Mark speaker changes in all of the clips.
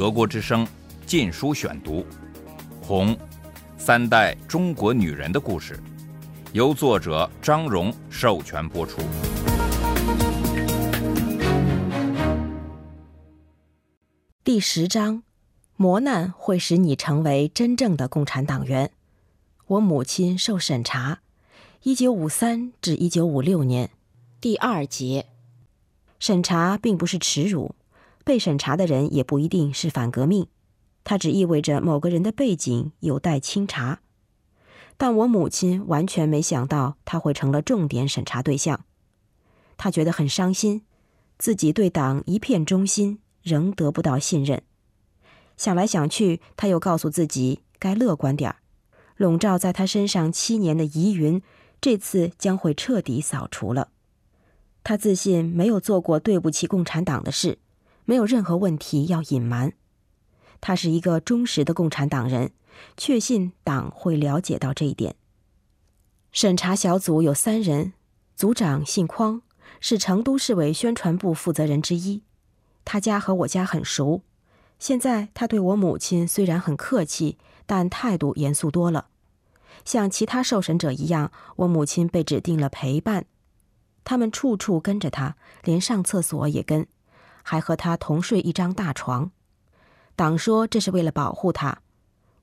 Speaker 1: 德国之声《禁书选读》，《红》，三代中国女人的故事，由作者张荣授权播出。
Speaker 2: 第十章：磨难会使你成为真正的共产党员。我母亲受审查，一九五三至一九五六年。第二节：审查并不是耻辱。被审查的人也不一定是反革命，它只意味着某个人的背景有待清查。但我母亲完全没想到他会成了重点审查对象，她觉得很伤心，自己对党一片忠心，仍得不到信任。想来想去，他又告诉自己该乐观点儿，笼罩在他身上七年的疑云，这次将会彻底扫除了。他自信没有做过对不起共产党的事。没有任何问题要隐瞒，他是一个忠实的共产党人，确信党会了解到这一点。审查小组有三人，组长姓匡，是成都市委宣传部负责人之一，他家和我家很熟。现在他对我母亲虽然很客气，但态度严肃多了。像其他受审者一样，我母亲被指定了陪伴，他们处处跟着他，连上厕所也跟。还和他同睡一张大床，党说这是为了保护他。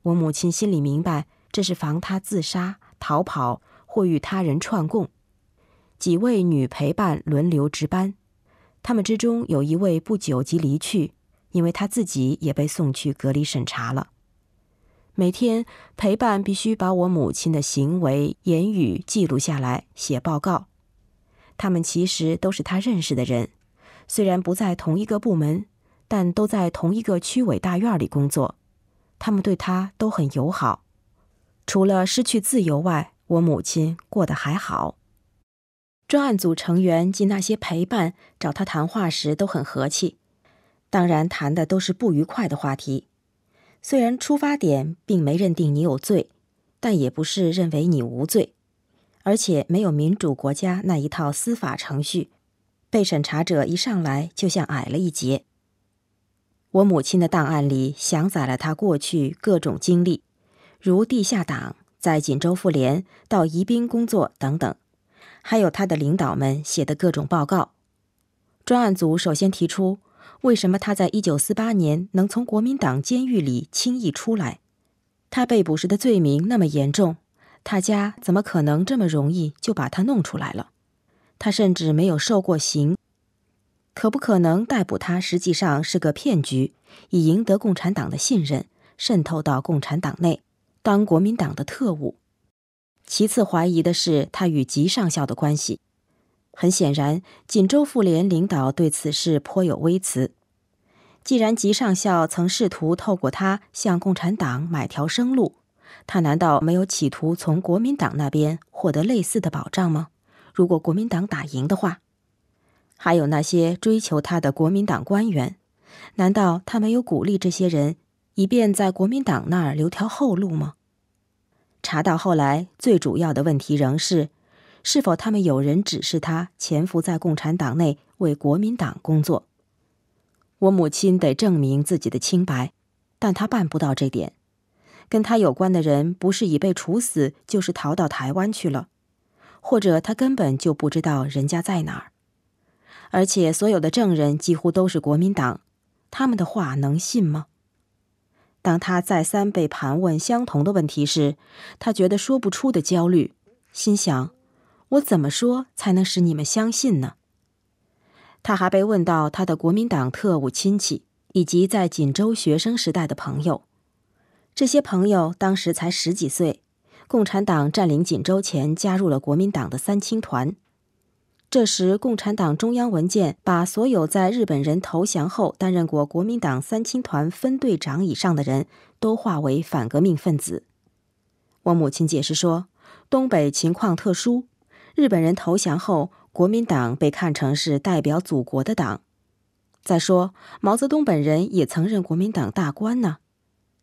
Speaker 2: 我母亲心里明白，这是防他自杀、逃跑或与他人串供。几位女陪伴轮流值班，他们之中有一位不久即离去，因为他自己也被送去隔离审查了。每天陪伴必须把我母亲的行为、言语记录下来，写报告。他们其实都是他认识的人。虽然不在同一个部门，但都在同一个区委大院里工作，他们对他都很友好。除了失去自由外，我母亲过得还好。专案组成员及那些陪伴找他谈话时都很和气，当然谈的都是不愉快的话题。虽然出发点并没认定你有罪，但也不是认为你无罪，而且没有民主国家那一套司法程序。被审查者一上来就像矮了一截。我母亲的档案里详载了她过去各种经历，如地下党、在锦州妇联、到宜宾工作等等，还有他的领导们写的各种报告。专案组首先提出，为什么他在一九四八年能从国民党监狱里轻易出来？他被捕时的罪名那么严重，他家怎么可能这么容易就把他弄出来了？他甚至没有受过刑，可不可能逮捕他？实际上是个骗局，以赢得共产党的信任，渗透到共产党内，当国民党的特务。其次怀疑的是他与吉上校的关系。很显然，锦州妇联领导对此事颇有微词。既然吉上校曾试图透过他向共产党买条生路，他难道没有企图从国民党那边获得类似的保障吗？如果国民党打赢的话，还有那些追求他的国民党官员，难道他没有鼓励这些人，以便在国民党那儿留条后路吗？查到后来，最主要的问题仍是，是否他们有人指示他潜伏在共产党内为国民党工作？我母亲得证明自己的清白，但她办不到这点。跟他有关的人，不是已被处死，就是逃到台湾去了。或者他根本就不知道人家在哪儿，而且所有的证人几乎都是国民党，他们的话能信吗？当他再三被盘问相同的问题时，他觉得说不出的焦虑，心想：我怎么说才能使你们相信呢？他还被问到他的国民党特务亲戚以及在锦州学生时代的朋友，这些朋友当时才十几岁。共产党占领锦州前，加入了国民党的三青团。这时，共产党中央文件把所有在日本人投降后担任过国民党三青团分队长以上的人都划为反革命分子。我母亲解释说，东北情况特殊，日本人投降后，国民党被看成是代表祖国的党。再说，毛泽东本人也曾任国民党大官呢。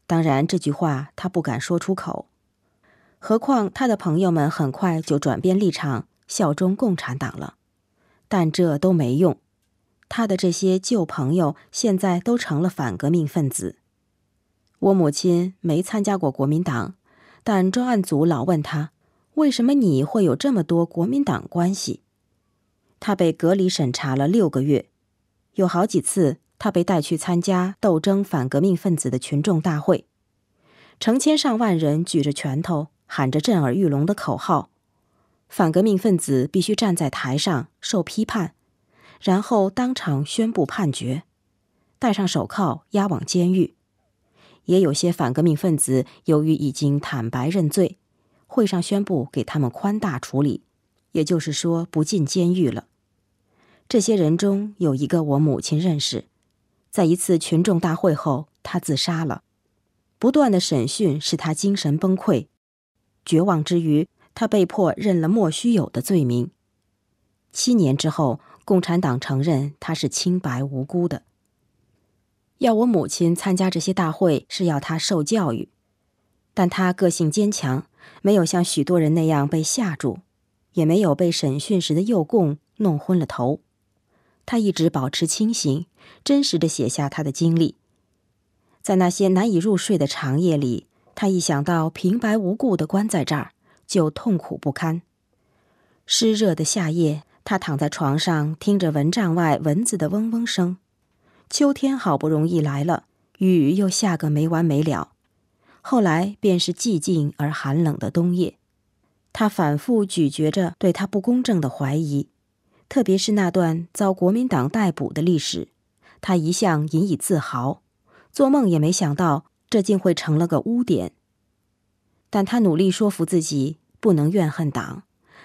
Speaker 2: 当然，这句话他不敢说出口。何况他的朋友们很快就转变立场，效忠共产党了，但这都没用。他的这些旧朋友现在都成了反革命分子。我母亲没参加过国民党，但专案组老问他：“为什么你会有这么多国民党关系？”他被隔离审查了六个月，有好几次他被带去参加斗争反革命分子的群众大会，成千上万人举着拳头，喊着震耳欲聋的口号。反革命分子必须站在台上受批判，然后当场宣布判决，戴上手铐押往监狱。也有些反革命分子由于已经坦白认罪，会上宣布给他们宽大处理，也就是说不进监狱了。这些人中有一个我母亲认识，在一次群众大会后，他自杀了。不断的审讯使他精神崩溃，绝望之余。他被迫认了莫须有的罪名。七年之后，共产党承认他是清白无辜的。要我母亲参加这些大会，是要她受教育，但他个性坚强，没有像许多人那样被吓住，也没有被审讯时的诱供弄昏了头。他一直保持清醒，真实的写下他的经历。在那些难以入睡的长夜里，他一想到平白无故的关在这儿。就痛苦不堪。湿热的夏夜，他躺在床上，听着蚊帐外蚊子的嗡嗡声。秋天好不容易来了，雨又下个没完没了。后来便是寂静而寒冷的冬夜。他反复咀嚼着对他不公正的怀疑，特别是那段遭国民党逮捕的历史，他一向引以自豪，做梦也没想到这竟会成了个污点。但他努力说服自己不能怨恨党，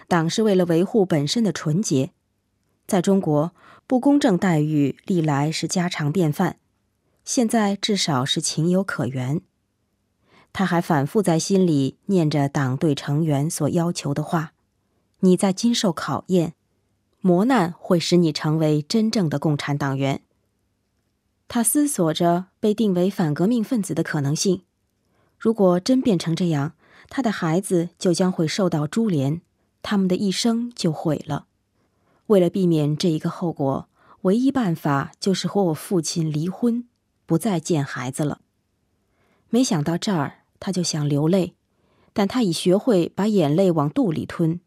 Speaker 2: 党是为了维护本身的纯洁。在中国，不公正待遇历来是家常便饭，现在至少是情有可原。他还反复在心里念着党对成员所要求的话：“你在经受考验，磨难会使你成为真正的共产党员。”他思索着被定为反革命分子的可能性。如果真变成这样，他的孩子就将会受到株连，他们的一生就毁了。为了避免这一个后果，唯一办法就是和我父亲离婚，不再见孩子了。没想到这儿，他就想流泪，但他已学会把眼泪往肚里吞。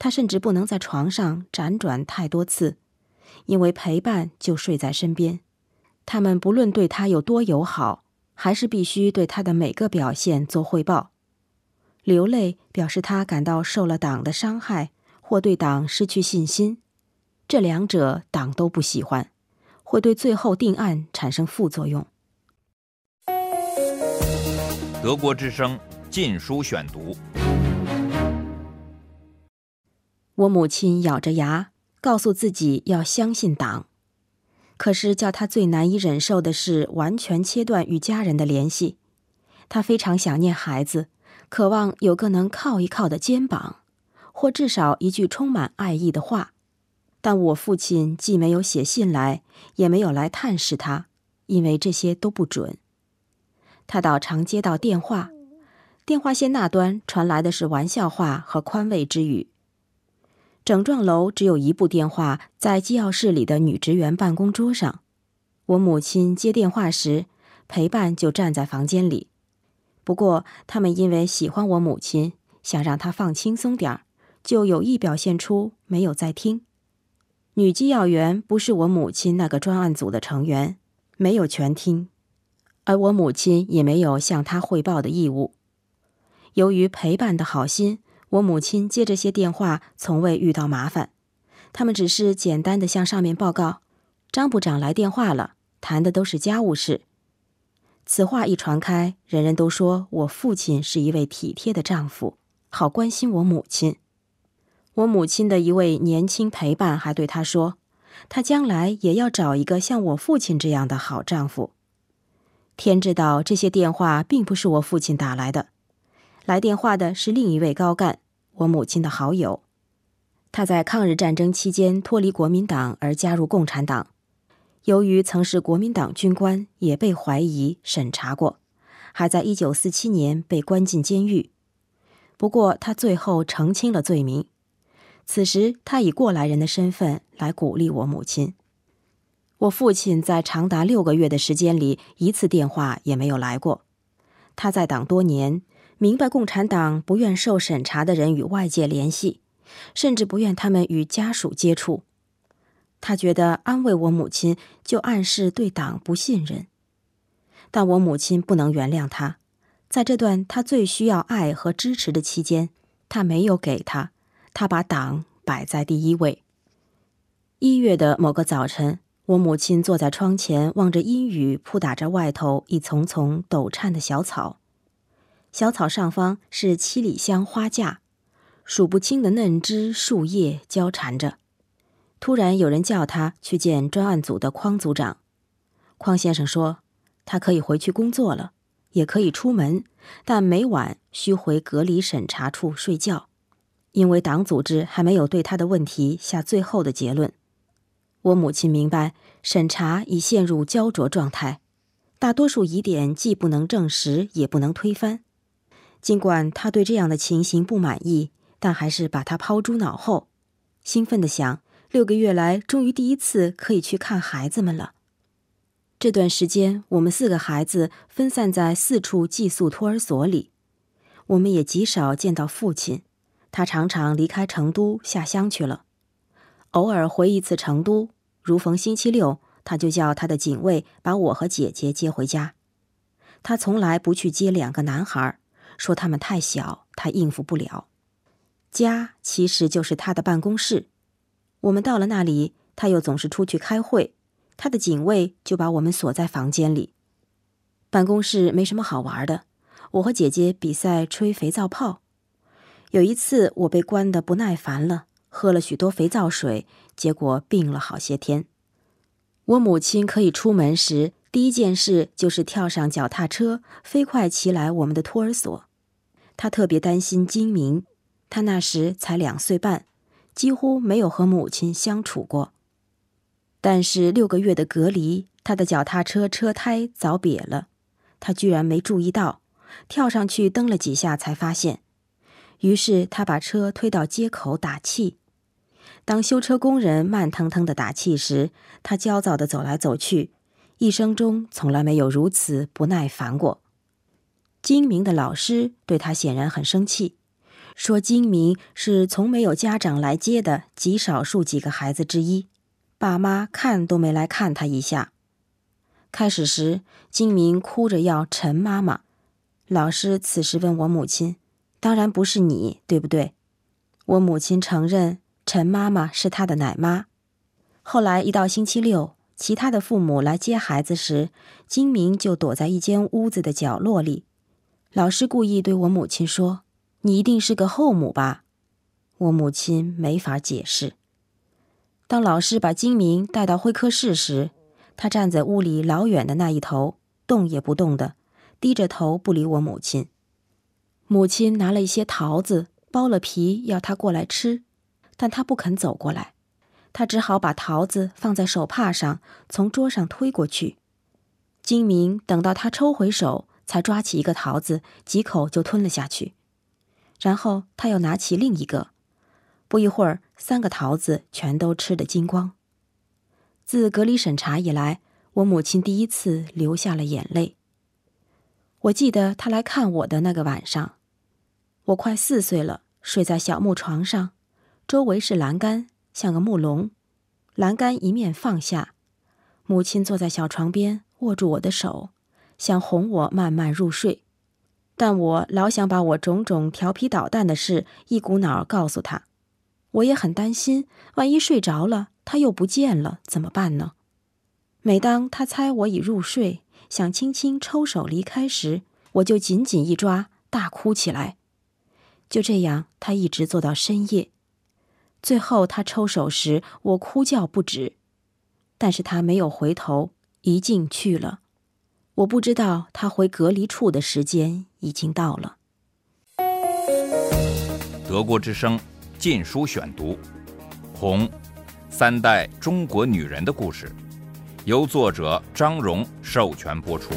Speaker 2: 他甚至不能在床上辗转太多次，因为陪伴就睡在身边。他们不论对他有多友好，还是必须对他的每个表现做汇报。流泪表示他感到受了党的伤害，或对党失去信心，这两者党都不喜欢，会对最后定案产生副作用。
Speaker 1: 德国之声《禁书选读》，
Speaker 2: 我母亲咬着牙告诉自己要相信党，可是叫他最难以忍受的是完全切断与家人的联系。他非常想念孩子。渴望有个能靠一靠的肩膀，或至少一句充满爱意的话，但我父亲既没有写信来，也没有来探视他，因为这些都不准。他倒常接到电话，电话线那端传来的是玩笑话和宽慰之语。整幢楼只有一部电话在机要室里的女职员办公桌上，我母亲接电话时，陪伴就站在房间里。不过，他们因为喜欢我母亲，想让她放轻松点儿，就有意表现出没有在听。女机要员不是我母亲那个专案组的成员，没有全听，而我母亲也没有向她汇报的义务。由于陪伴的好心，我母亲接这些电话从未遇到麻烦，他们只是简单的向上面报告：“张部长来电话了，谈的都是家务事。”此话一传开，人人都说我父亲是一位体贴的丈夫，好关心我母亲。我母亲的一位年轻陪伴还对他说：“他将来也要找一个像我父亲这样的好丈夫。”天知道，这些电话并不是我父亲打来的，来电话的是另一位高干，我母亲的好友。他在抗日战争期间脱离国民党而加入共产党。由于曾是国民党军官，也被怀疑审查过，还在一九四七年被关进监狱。不过他最后澄清了罪名。此时他以过来人的身份来鼓励我母亲。我父亲在长达六个月的时间里，一次电话也没有来过。他在党多年，明白共产党不愿受审查的人与外界联系，甚至不愿他们与家属接触。他觉得安慰我母亲，就暗示对党不信任。但我母亲不能原谅他，在这段他最需要爱和支持的期间，他没有给他，他把党摆在第一位。一月的某个早晨。我母亲坐在窗前，望着阴雨扑打着外头一丛丛抖颤的小草。小草上方是七里香花架，数不清的嫩枝树叶交缠着。突然有人叫他去见专案组的匡组长。匡先生说，他可以回去工作了，也可以出门，但每晚需回隔离审查处睡觉，因为党组织还没有对他的问题下最后的结论。我母亲明白，审查已陷入焦灼状态，大多数疑点既不能证实，也不能推翻。尽管他对这样的情形不满意，但还是把它抛诸脑后，兴奋地想：六个月来，终于第一次可以去看孩子们了。这段时间，我们四个孩子分散在四处寄宿托儿所里，我们也极少见到父亲，他常常离开成都下乡去了。偶尔回一次成都，如逢星期六，他就叫他的警卫把我和姐姐接回家。他从来不去接两个男孩，说他们太小，他应付不了。家其实就是他的办公室。我们到了那里，他又总是出去开会，他的警卫就把我们锁在房间里。办公室没什么好玩的，我和姐姐比赛吹肥皂泡。有一次，我被关得不耐烦了。喝了许多肥皂水，结果病了好些天。我母亲可以出门时，第一件事就是跳上脚踏车，飞快骑来我们的托儿所。他特别担心金明，他那时才两岁半，几乎没有和母亲相处过。但是六个月的隔离，他的脚踏车车胎早瘪了，他居然没注意到，跳上去蹬了几下才发现。于是他把车推到街口打气。当修车工人慢腾腾的打气时，他焦躁地走来走去，一生中从来没有如此不耐烦过。精明的老师对他显然很生气，说：“精明是从没有家长来接的极少数几个孩子之一，爸妈看都没来看他一下。”开始时，精明哭着要陈妈妈。老师此时问我母亲：“当然不是你，对不对？”我母亲承认。陈妈妈是他的奶妈。后来一到星期六，其他的父母来接孩子时，金明就躲在一间屋子的角落里。老师故意对我母亲说：“你一定是个后母吧？”我母亲没法解释。当老师把金明带到会客室时，他站在屋里老远的那一头，动也不动的，低着头不理我母亲。母亲拿了一些桃子，剥了皮，要他过来吃。但他不肯走过来，他只好把桃子放在手帕上，从桌上推过去。金明等到他抽回手，才抓起一个桃子，几口就吞了下去。然后他又拿起另一个，不一会儿，三个桃子全都吃得精光。自隔离审查以来，我母亲第一次流下了眼泪。我记得他来看我的那个晚上，我快四岁了，睡在小木床上。周围是栏杆，像个木笼。栏杆一面放下，母亲坐在小床边，握住我的手，想哄我慢慢入睡。但我老想把我种种调皮捣蛋的事一股脑告诉他。我也很担心，万一睡着了，他又不见了，怎么办呢？每当他猜我已入睡，想轻轻抽手离开时，我就紧紧一抓，大哭起来。就这样，他一直坐到深夜。最后，他抽手时，我哭叫不止，但是他没有回头，一进去了。我不知道他回隔离处的时间已经到了。
Speaker 1: 德国之声《禁书选读》，《红》，三代中国女人的故事，由作者张荣授权播出。